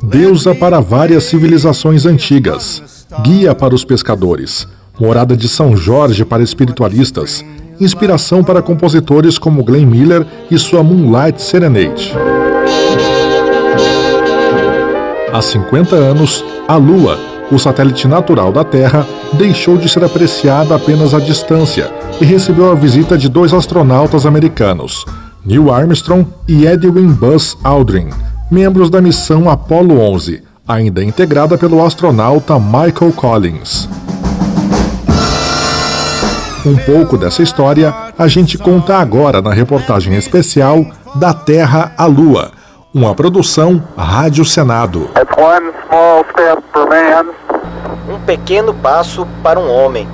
Deusa para várias civilizações antigas, guia para os pescadores, morada de São Jorge para espiritualistas, inspiração para compositores como Glenn Miller e sua Moonlight Serenade. Há 50 anos, a Lua, o satélite natural da Terra, deixou de ser apreciada apenas à distância e recebeu a visita de dois astronautas americanos, Neil Armstrong e Edwin Buzz Aldrin, membros da missão Apollo 11, ainda integrada pelo astronauta Michael Collins. Um pouco dessa história a gente conta agora na reportagem especial Da Terra à Lua, uma produção Rádio Senado. Um pequeno passo para um homem,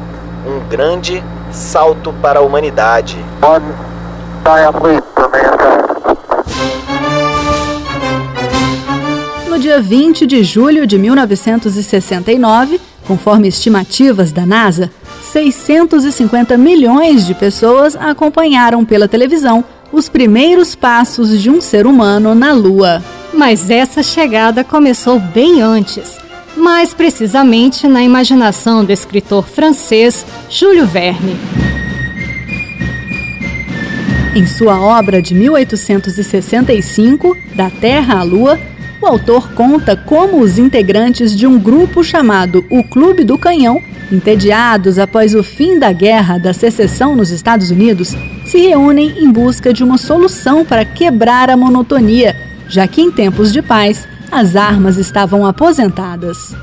um grande salto para a humanidade. No dia 20 de julho de 1969, conforme estimativas da NASA, 650 milhões de pessoas acompanharam pela televisão os primeiros passos de um ser humano na Lua. Mas essa chegada começou bem antes, mais precisamente na imaginação do escritor francês Júlio Verne. Em sua obra de 1865, Da Terra à Lua, o autor conta como os integrantes de um grupo chamado o Clube do Canhão, entediados após o fim da Guerra da Secessão nos Estados Unidos, se reúnem em busca de uma solução para quebrar a monotonia, já que em tempos de paz as armas estavam aposentadas.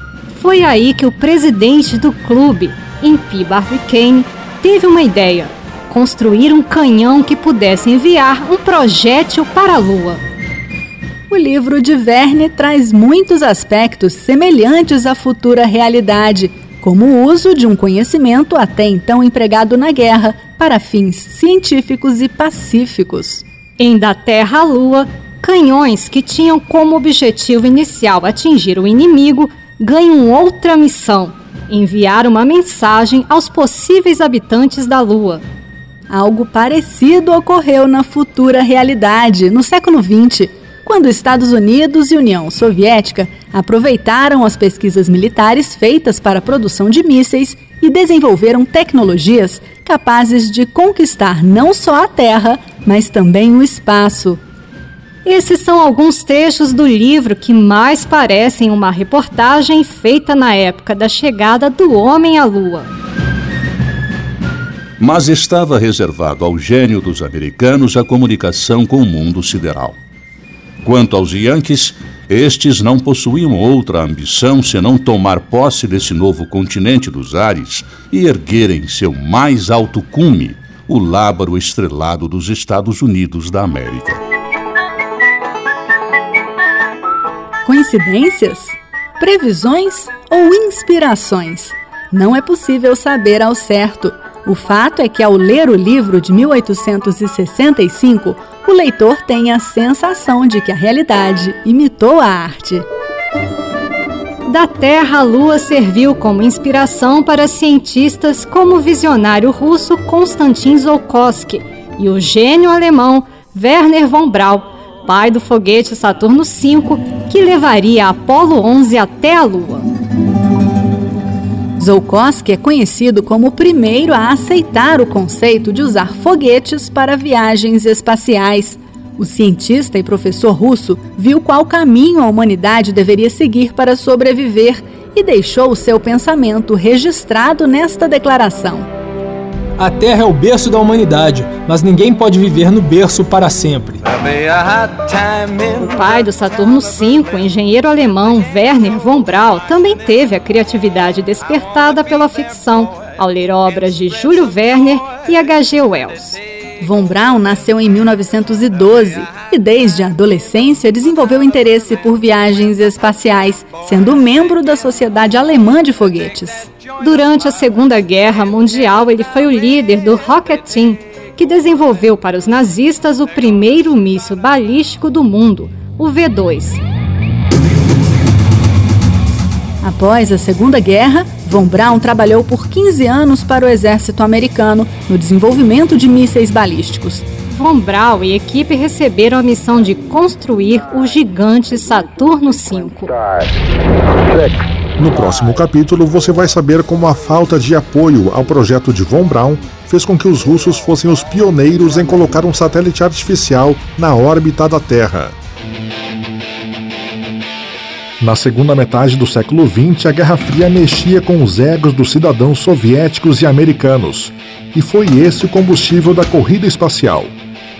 Foi aí que o presidente do clube, Impi Barbicane, teve uma ideia construir um canhão que pudesse enviar um projétil para a Lua. O livro de Verne traz muitos aspectos semelhantes à futura realidade, como o uso de um conhecimento até então empregado na guerra para fins científicos e pacíficos. Em Da Terra à Lua, canhões que tinham como objetivo inicial atingir o inimigo ganham outra missão: enviar uma mensagem aos possíveis habitantes da Lua. Algo parecido ocorreu na futura realidade, no século XX, quando Estados Unidos e União Soviética aproveitaram as pesquisas militares feitas para a produção de mísseis e desenvolveram tecnologias capazes de conquistar não só a Terra, mas também o espaço. Esses são alguns trechos do livro que mais parecem uma reportagem feita na época da chegada do homem à Lua mas estava reservado ao gênio dos americanos a comunicação com o mundo sideral. Quanto aos Yankees, estes não possuíam outra ambição senão tomar posse desse novo continente dos ares e erguerem seu mais alto cume, o lábaro estrelado dos Estados Unidos da América. Coincidências? Previsões ou inspirações? Não é possível saber ao certo. O fato é que, ao ler o livro de 1865, o leitor tem a sensação de que a realidade imitou a arte. Da Terra, a Lua serviu como inspiração para cientistas como o visionário russo Konstantin Tsiolkovsky e o gênio alemão Werner von Braun, pai do foguete Saturno V, que levaria a Apollo 11 até a Lua. Zolkowski é conhecido como o primeiro a aceitar o conceito de usar foguetes para viagens espaciais. O cientista e professor russo viu qual caminho a humanidade deveria seguir para sobreviver e deixou o seu pensamento registrado nesta declaração. A Terra é o berço da humanidade, mas ninguém pode viver no berço para sempre. O pai do Saturno V, o engenheiro alemão Werner von Braun, também teve a criatividade despertada pela ficção ao ler obras de Júlio Werner e H.G. Wells. Von Braun nasceu em 1912 e, desde a adolescência, desenvolveu interesse por viagens espaciais, sendo membro da Sociedade Alemã de Foguetes. Durante a Segunda Guerra Mundial, ele foi o líder do Rocket Team, que desenvolveu para os nazistas o primeiro míssil balístico do mundo, o V-2. Após a Segunda Guerra, Von Braun trabalhou por 15 anos para o exército americano no desenvolvimento de mísseis balísticos. Von Braun e equipe receberam a missão de construir o gigante Saturno V. No próximo capítulo, você vai saber como a falta de apoio ao projeto de Von Braun fez com que os russos fossem os pioneiros em colocar um satélite artificial na órbita da Terra. Na segunda metade do século XX, a Guerra Fria mexia com os egos dos cidadãos soviéticos e americanos, e foi esse o combustível da corrida espacial.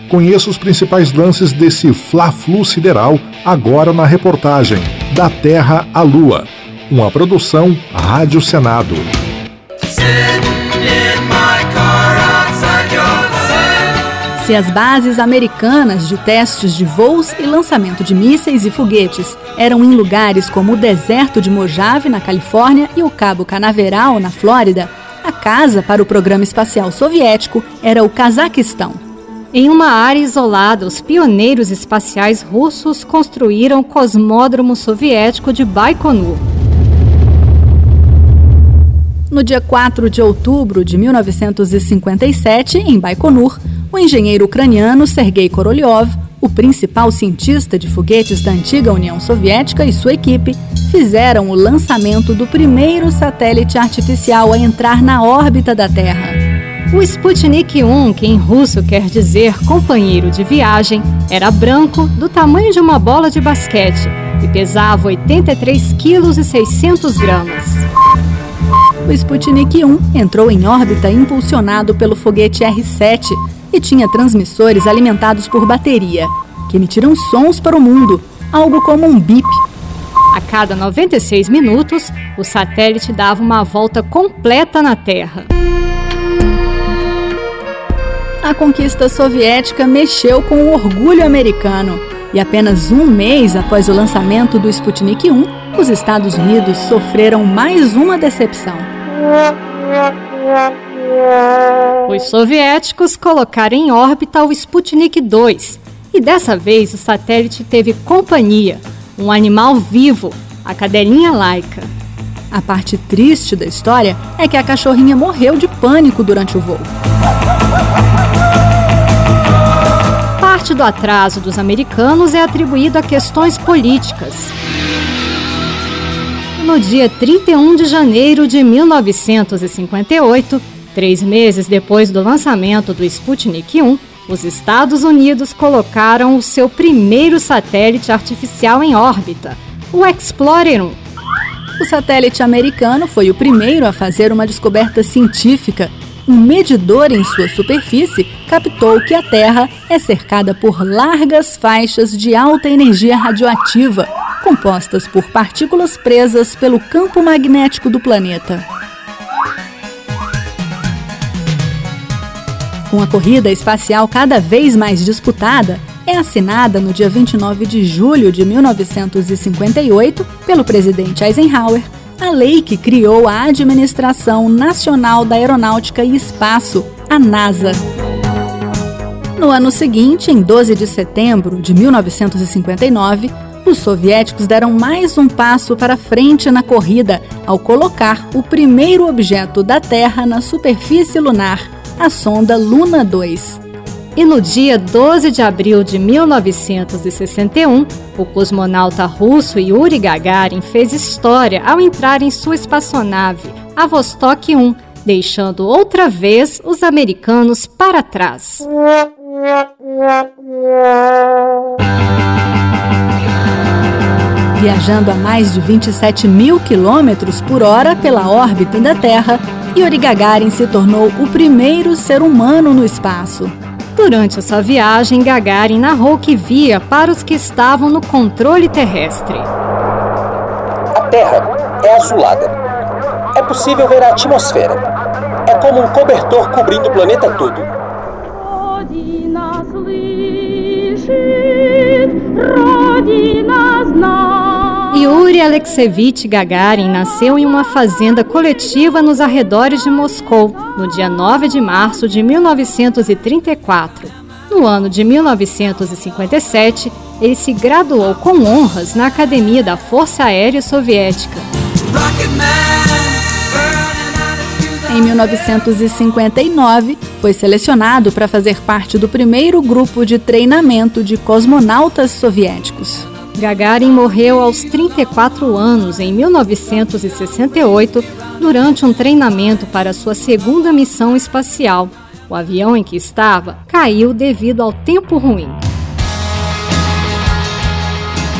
Conheça os principais lances desse fla-flu sideral agora na reportagem Da Terra à Lua, uma produção Rádio Senado. Se as bases americanas de testes de voos e lançamento de mísseis e foguetes eram em lugares como o deserto de Mojave, na Califórnia, e o Cabo Canaveral, na Flórida, a casa para o programa espacial soviético era o Cazaquistão. Em uma área isolada, os pioneiros espaciais russos construíram o cosmódromo soviético de Baikonur. No dia 4 de outubro de 1957, em Baikonur, o engenheiro ucraniano Sergei Korolev, o principal cientista de foguetes da antiga União Soviética e sua equipe fizeram o lançamento do primeiro satélite artificial a entrar na órbita da Terra. O Sputnik 1, que em russo quer dizer companheiro de viagem, era branco, do tamanho de uma bola de basquete e pesava 83 quilos e 600 gramas. O Sputnik 1 entrou em órbita impulsionado pelo foguete R-7, e tinha transmissores alimentados por bateria, que emitiram sons para o mundo, algo como um bip. A cada 96 minutos, o satélite dava uma volta completa na Terra. A conquista soviética mexeu com o orgulho americano. E apenas um mês após o lançamento do Sputnik 1, os Estados Unidos sofreram mais uma decepção. Os soviéticos colocaram em órbita o Sputnik 2 e dessa vez o satélite teve companhia, um animal vivo, a cadelinha Laika. A parte triste da história é que a cachorrinha morreu de pânico durante o voo. Parte do atraso dos americanos é atribuído a questões políticas. No dia 31 de janeiro de 1958, Três meses depois do lançamento do Sputnik 1, os Estados Unidos colocaram o seu primeiro satélite artificial em órbita, o Explorer 1. O satélite americano foi o primeiro a fazer uma descoberta científica. Um medidor em sua superfície captou que a Terra é cercada por largas faixas de alta energia radioativa, compostas por partículas presas pelo campo magnético do planeta. Com a corrida espacial cada vez mais disputada, é assinada no dia 29 de julho de 1958 pelo presidente Eisenhower a lei que criou a Administração Nacional da Aeronáutica e Espaço, a NASA. No ano seguinte, em 12 de setembro de 1959, os soviéticos deram mais um passo para frente na corrida ao colocar o primeiro objeto da Terra na superfície lunar, a sonda Luna 2. E no dia 12 de abril de 1961, o cosmonauta russo Yuri Gagarin fez história ao entrar em sua espaçonave, a Vostok 1, deixando outra vez os americanos para trás. Viajando a mais de 27 mil quilômetros por hora pela órbita da Terra, Yuri Gagarin se tornou o primeiro ser humano no espaço. Durante a sua viagem, Gagarin narrou que via para os que estavam no controle terrestre. A Terra é azulada. É possível ver a atmosfera. É como um cobertor cobrindo o planeta todo. Родина слышит, Родина знает. Yuri Alexeyevich Gagarin nasceu em uma fazenda coletiva nos arredores de Moscou, no dia 9 de março de 1934. No ano de 1957, ele se graduou com honras na Academia da Força Aérea Soviética. Em 1959, foi selecionado para fazer parte do primeiro grupo de treinamento de cosmonautas soviéticos. Gagarin morreu aos 34 anos em 1968 durante um treinamento para sua segunda missão espacial. O avião em que estava caiu devido ao tempo ruim.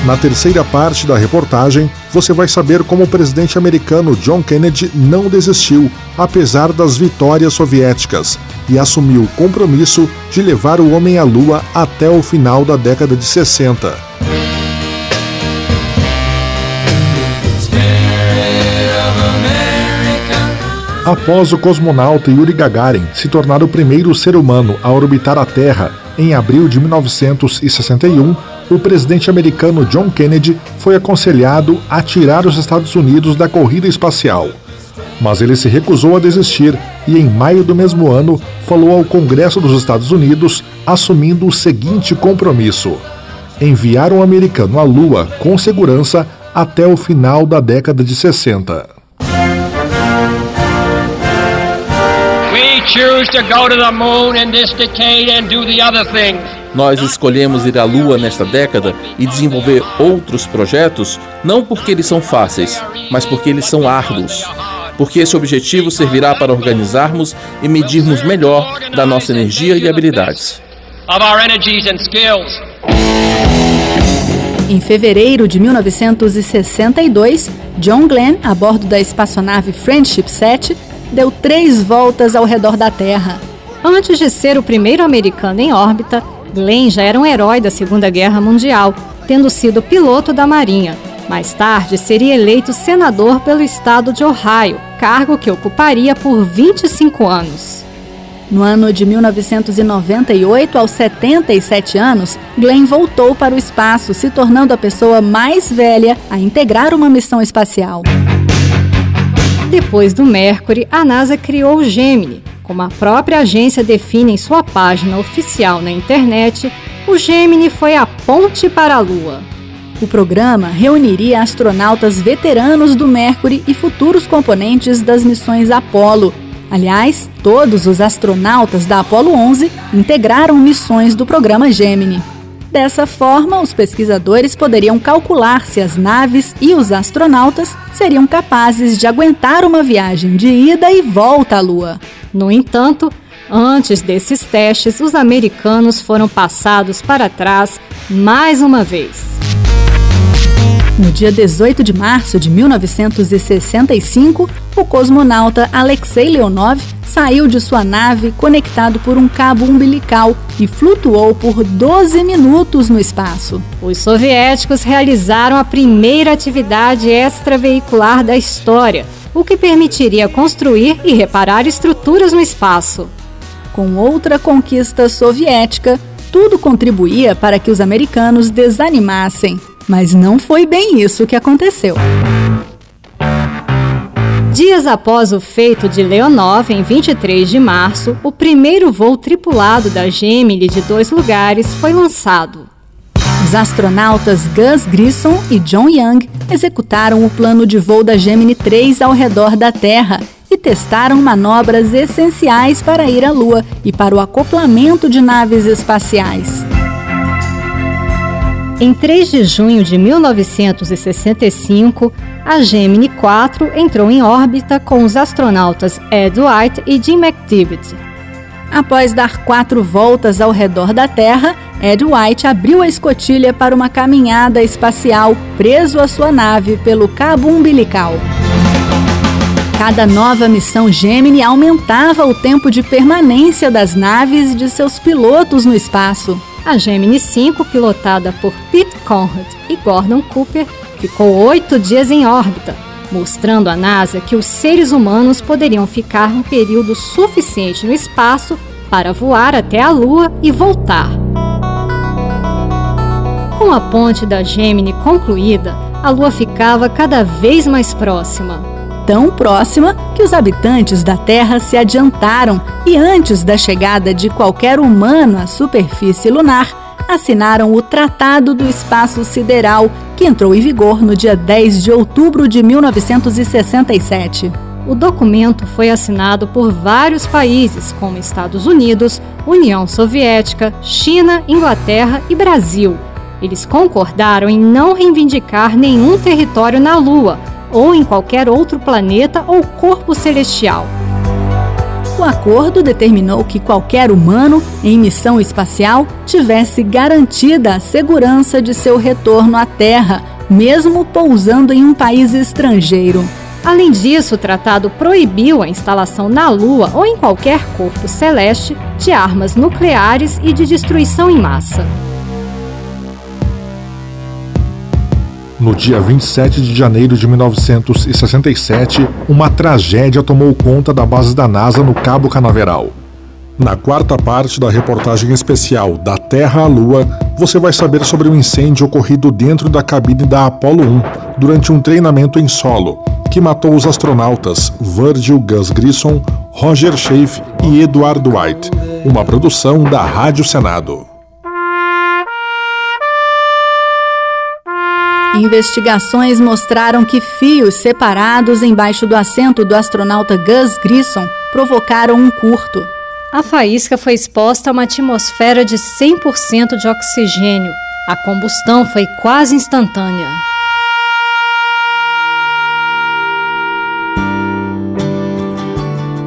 Na terceira parte da reportagem, você vai saber como o presidente americano John Kennedy não desistiu, apesar das vitórias soviéticas, e assumiu o compromisso de levar o homem à Lua até o final da década de 60. Após o cosmonauta Yuri Gagarin se tornar o primeiro ser humano a orbitar a Terra em abril de 1961, o presidente americano John Kennedy foi aconselhado a tirar os Estados Unidos da corrida espacial. Mas ele se recusou a desistir e, em maio do mesmo ano, falou ao Congresso dos Estados Unidos assumindo o seguinte compromisso: enviar um americano à Lua com segurança até o final da década de 60. Choose to go to the moon in this decade and do the other things. Nós escolhemos ir à Lua nesta década e desenvolver outros projetos não porque eles são fáceis, mas porque eles são árduos. Porque esse objetivo servirá para organizarmos e medirmos melhor da nossa energia e habilidades. Em fevereiro de 1962, John Glenn, a bordo da espaçonave Friendship 7, deu três voltas ao redor da Terra. Antes de ser o primeiro americano em órbita, Glenn já era um herói da Segunda Guerra Mundial, tendo sido piloto da Marinha. Mais tarde, seria eleito senador pelo estado de Ohio, cargo que ocuparia por 25 anos. No ano de 1998, aos 77 anos, Glenn voltou para o espaço, se tornando a pessoa mais velha a integrar uma missão espacial. Depois do Mercury, a NASA criou o Gemini, como a própria agência define em sua página oficial na internet, o Gemini foi a ponte para a Lua. O programa reuniria astronautas veteranos do Mercury e futuros componentes das missões Apollo. Aliás, todos os astronautas da Apollo 11 integraram missões do programa Gemini. Dessa forma, os pesquisadores poderiam calcular se as naves e os astronautas seriam capazes de aguentar uma viagem de ida e volta à Lua. No entanto, antes desses testes, os americanos foram passados para trás mais uma vez. No dia 18 de março de 1965, o cosmonauta Alexei Leonov saiu de sua nave conectado por um cabo umbilical e flutuou por 12 minutos no espaço. Os soviéticos realizaram a primeira atividade extraveicular da história, o que permitiria construir e reparar estruturas no espaço. Com outra conquista soviética, tudo contribuía para que os americanos desanimassem. Mas não foi bem isso que aconteceu. Dias após o feito de Leonov, em 23 de março, o primeiro voo tripulado da Gemini de dois lugares foi lançado. Os astronautas Gus Grissom e John Young executaram o plano de voo da Gemini 3 ao redor da Terra e testaram manobras essenciais para ir à Lua e para o acoplamento de naves espaciais. Em 3 de junho de 1965, a Gemini 4 entrou em órbita com os astronautas Ed White e Jim McDivitt. Após dar quatro voltas ao redor da Terra, Ed White abriu a escotilha para uma caminhada espacial preso à sua nave pelo cabo umbilical. Cada nova missão Gemini aumentava o tempo de permanência das naves e de seus pilotos no espaço. A Gemini 5, pilotada por Pete Conrad e Gordon Cooper, ficou oito dias em órbita, mostrando à NASA que os seres humanos poderiam ficar um período suficiente no espaço para voar até a Lua e voltar. Com a ponte da Gemini concluída, a Lua ficava cada vez mais próxima tão próxima que os habitantes da Terra se adiantaram e, antes da chegada de qualquer humano à superfície lunar, assinaram o Tratado do Espaço Sideral, que entrou em vigor no dia 10 de outubro de 1967. O documento foi assinado por vários países, como Estados Unidos, União Soviética, China, Inglaterra e Brasil. Eles concordaram em não reivindicar nenhum território na Lua ou em qualquer outro planeta ou corpo celestial. O acordo determinou que qualquer humano em missão espacial tivesse garantida a segurança de seu retorno à Terra, mesmo pousando em um país estrangeiro. Além disso, o tratado proibiu a instalação na Lua ou em qualquer corpo celeste de armas nucleares e de destruição em massa. No dia 27 de janeiro de 1967, uma tragédia tomou conta da base da NASA no Cabo Canaveral. Na quarta parte da reportagem especial Da Terra à Lua, você vai saber sobre um incêndio ocorrido dentro da cabine da Apollo 1 durante um treinamento em solo que matou os astronautas Virgil Gus Grissom, Roger Schaeff e Edward White, uma produção da Rádio Senado. Investigações mostraram que fios separados embaixo do assento do astronauta Gus Grissom provocaram um curto. A faísca foi exposta a uma atmosfera de 100% de oxigênio. A combustão foi quase instantânea.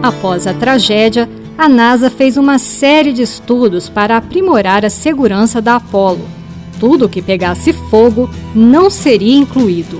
Após a tragédia, a NASA fez uma série de estudos para aprimorar a segurança da Apollo. Tudo que pegasse fogo não seria incluído.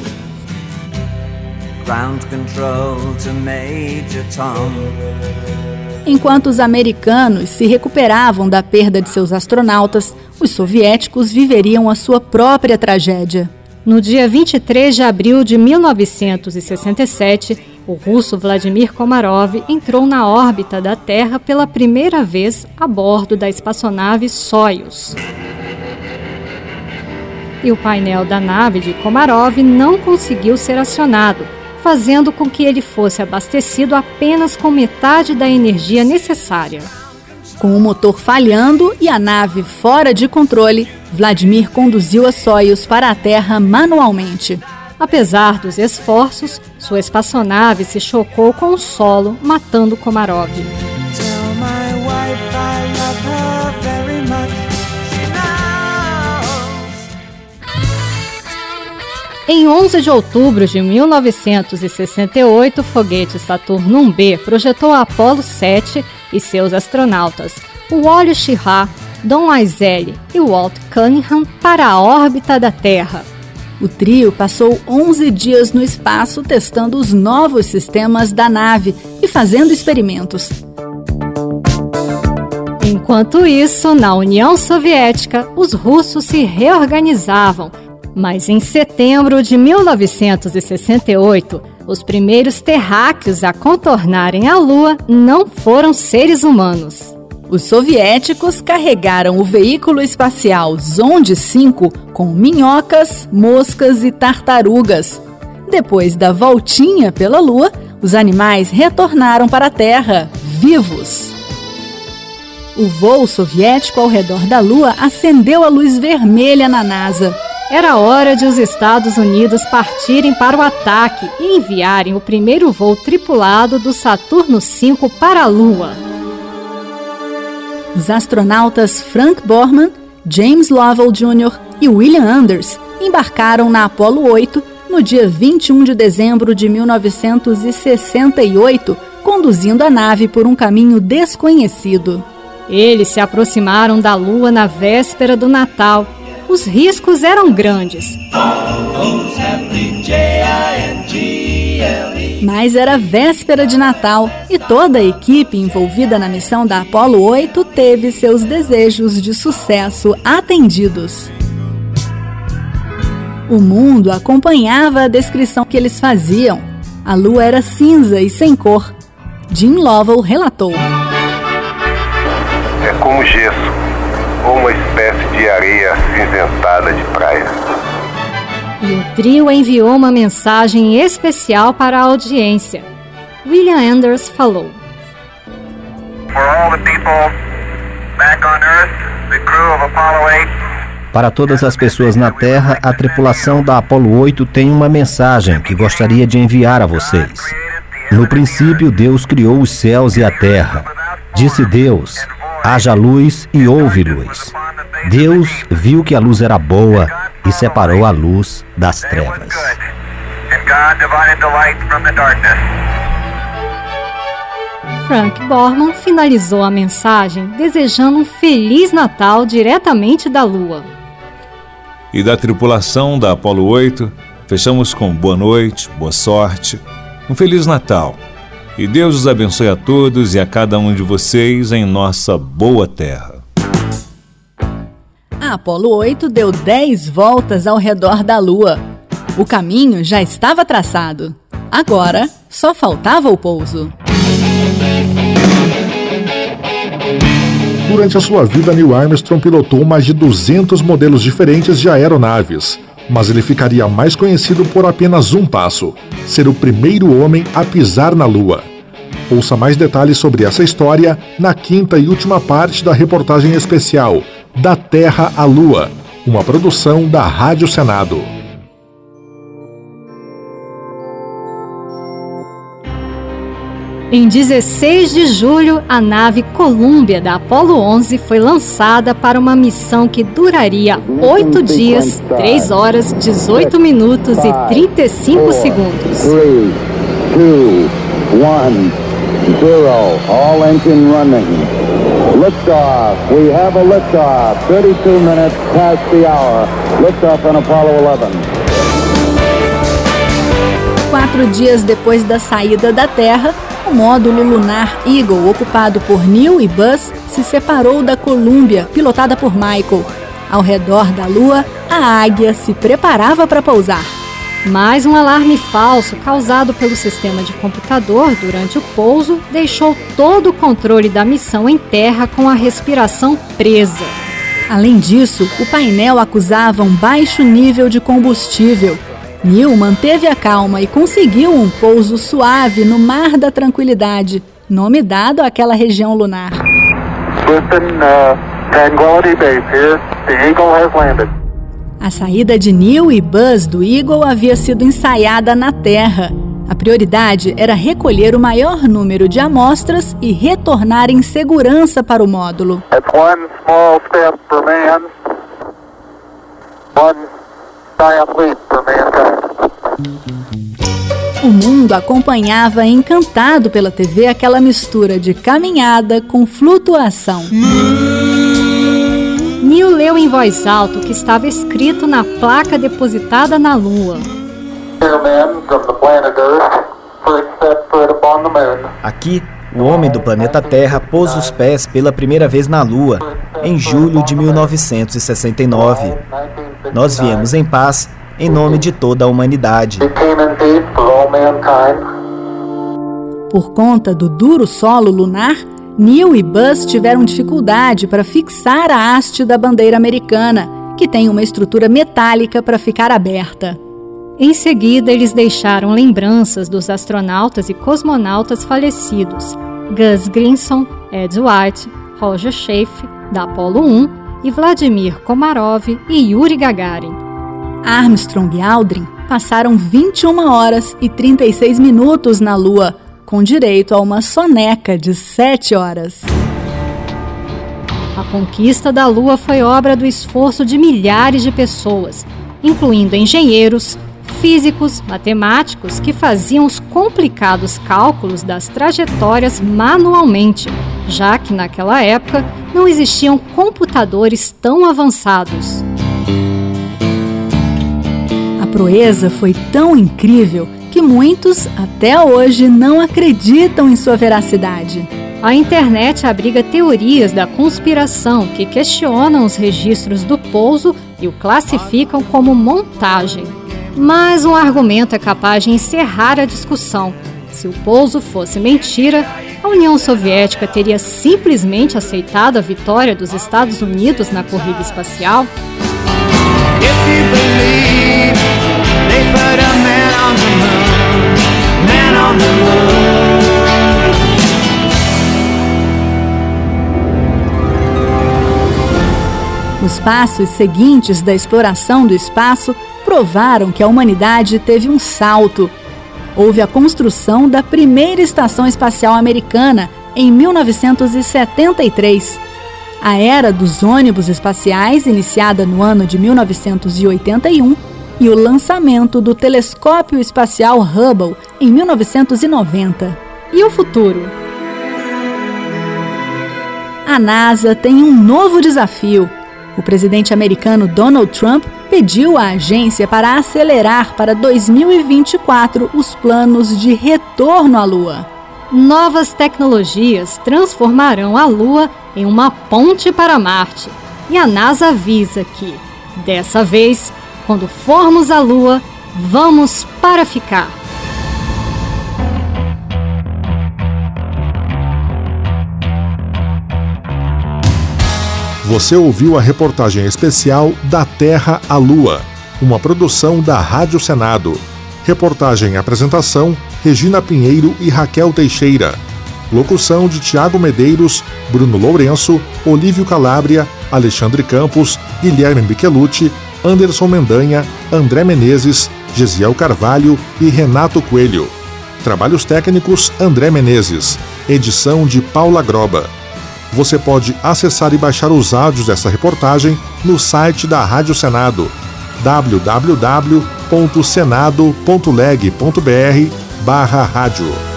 Enquanto os americanos se recuperavam da perda de seus astronautas, os soviéticos viveriam a sua própria tragédia. No dia 23 de abril de 1967, o russo Vladimir Komarov entrou na órbita da Terra pela primeira vez a bordo da espaçonave Soyuz. E o painel da nave de Komarov não conseguiu ser acionado, fazendo com que ele fosse abastecido apenas com metade da energia necessária. Com o motor falhando e a nave fora de controle, Vladimir conduziu a Soyuz para a Terra manualmente. Apesar dos esforços, sua espaçonave se chocou com o solo, matando Komarov. Em 11 de outubro de 1968, o foguete Saturno 1B projetou a Apollo 7 e seus astronautas, Wally Schirra, Don Aizeli e Walt Cunningham, para a órbita da Terra. O trio passou 11 dias no espaço testando os novos sistemas da nave e fazendo experimentos. Enquanto isso, na União Soviética, os russos se reorganizavam, mas em setembro de 1968, os primeiros terráqueos a contornarem a Lua não foram seres humanos. Os soviéticos carregaram o veículo espacial Zonde 5 com minhocas, moscas e tartarugas. Depois da voltinha pela Lua, os animais retornaram para a Terra, vivos. O voo soviético ao redor da Lua acendeu a luz vermelha na NASA. Era hora de os Estados Unidos partirem para o ataque e enviarem o primeiro voo tripulado do Saturno V para a Lua. Os astronautas Frank Borman, James Lovell Jr. e William Anders embarcaram na Apollo 8 no dia 21 de dezembro de 1968, conduzindo a nave por um caminho desconhecido. Eles se aproximaram da Lua na véspera do Natal. Os riscos eram grandes. Mas era véspera de Natal e toda a equipe envolvida na missão da Apollo 8 teve seus desejos de sucesso atendidos. O mundo acompanhava a descrição que eles faziam. A lua era cinza e sem cor. Jim Lovell relatou: É como gesso, ou uma espécie de areia acinzentada de praia. E o trio enviou uma mensagem especial para a audiência. William Anders falou: Para todas as pessoas na Terra, a tripulação da Apollo 8 tem uma mensagem que gostaria de enviar a vocês. No princípio, Deus criou os céus e a terra. Disse Deus: haja luz e houve luz. Deus viu que a luz era boa e separou a luz das trevas. Frank Borman finalizou a mensagem desejando um Feliz Natal diretamente da Lua. E da tripulação da Apollo 8, fechamos com boa noite, boa sorte, um Feliz Natal. E Deus os abençoe a todos e a cada um de vocês em nossa boa terra. A Apollo 8 deu 10 voltas ao redor da Lua. O caminho já estava traçado. Agora, só faltava o pouso. Durante a sua vida, Neil Armstrong pilotou mais de 200 modelos diferentes de aeronaves, mas ele ficaria mais conhecido por apenas um passo: ser o primeiro homem a pisar na Lua. Ouça mais detalhes sobre essa história na quinta e última parte da reportagem especial Da Terra à Lua, uma produção da Rádio Senado. Em 16 de julho, a nave Columbia da Apollo 11 foi lançada para uma missão que duraria 8 dias, 3 horas, 18 minutos e 35 segundos. 3, 2, 1, 0, all engine running. Liftoff. We have a liftoff. 32 minutes past the hour. Liftoff on Apollo 11. Quatro dias depois da saída da Terra, o módulo lunar Eagle, ocupado por Neil e Buzz, se separou da Columbia, pilotada por Michael. Ao redor da Lua, a águia se preparava para pousar. Mais um alarme falso causado pelo sistema de computador durante o pouso deixou todo o controle da missão em terra com a respiração presa. Além disso, o painel acusava um baixo nível de combustível. Neil manteve a calma e conseguiu um pouso suave no Mar da Tranquilidade, nome dado àquela região lunar. Listen, uh, Tranquility Base here. The Eagle has landed. A saída de Neil e Buzz do Eagle havia sido ensaiada na Terra. A prioridade era recolher o maior número de amostras e retornar em segurança para o módulo. O mundo acompanhava encantado pela TV aquela mistura de caminhada com flutuação. Neil leu em voz alta o que estava escrito na placa depositada na Lua. Aqui, o homem do planeta Terra pôs os pés pela primeira vez na Lua, em julho de 1969. Nós viemos em paz, em nome de toda a humanidade. Por conta do duro solo lunar, Neil e Buzz tiveram dificuldade para fixar a haste da bandeira americana, que tem uma estrutura metálica para ficar aberta. Em seguida, eles deixaram lembranças dos astronautas e cosmonautas falecidos, Gus Grinson, Ed White, Roger Schaefer, da Apollo 1, e Vladimir Komarov e Yuri Gagarin. Armstrong e Aldrin passaram 21 horas e 36 minutos na Lua, com direito a uma soneca de sete horas. A conquista da Lua foi obra do esforço de milhares de pessoas, incluindo engenheiros, físicos, matemáticos que faziam os complicados cálculos das trajetórias manualmente, já que naquela época não existiam computadores tão avançados. A proeza foi tão incrível muitos até hoje não acreditam em sua veracidade. A internet abriga teorias da conspiração que questionam os registros do pouso e o classificam como montagem. Mas um argumento é capaz de encerrar a discussão. Se o pouso fosse mentira, a União Soviética teria simplesmente aceitado a vitória dos Estados Unidos na corrida espacial? Os passos seguintes da exploração do espaço provaram que a humanidade teve um salto. houve a construção da primeira estação espacial americana em 1973. A era dos ônibus espaciais, iniciada no ano de 1981, e o lançamento do telescópio espacial Hubble em 1990. E o futuro? A NASA tem um novo desafio. O presidente americano Donald Trump pediu à agência para acelerar para 2024 os planos de retorno à Lua. Novas tecnologias transformarão a Lua em uma ponte para Marte. E a NASA avisa que, dessa vez, quando formos à Lua, vamos para ficar. Você ouviu a reportagem especial Da Terra à Lua, uma produção da Rádio Senado. Reportagem e apresentação: Regina Pinheiro e Raquel Teixeira. Locução de Tiago Medeiros, Bruno Lourenço, Olívio Calabria, Alexandre Campos, Guilherme Michelucci, Anderson Mendanha, André Menezes, Gesiel Carvalho e Renato Coelho. Trabalhos técnicos André Menezes. Edição de Paula Groba. Você pode acessar e baixar os áudios dessa reportagem no site da Rádio Senado www.senado.leg.br barra rádio.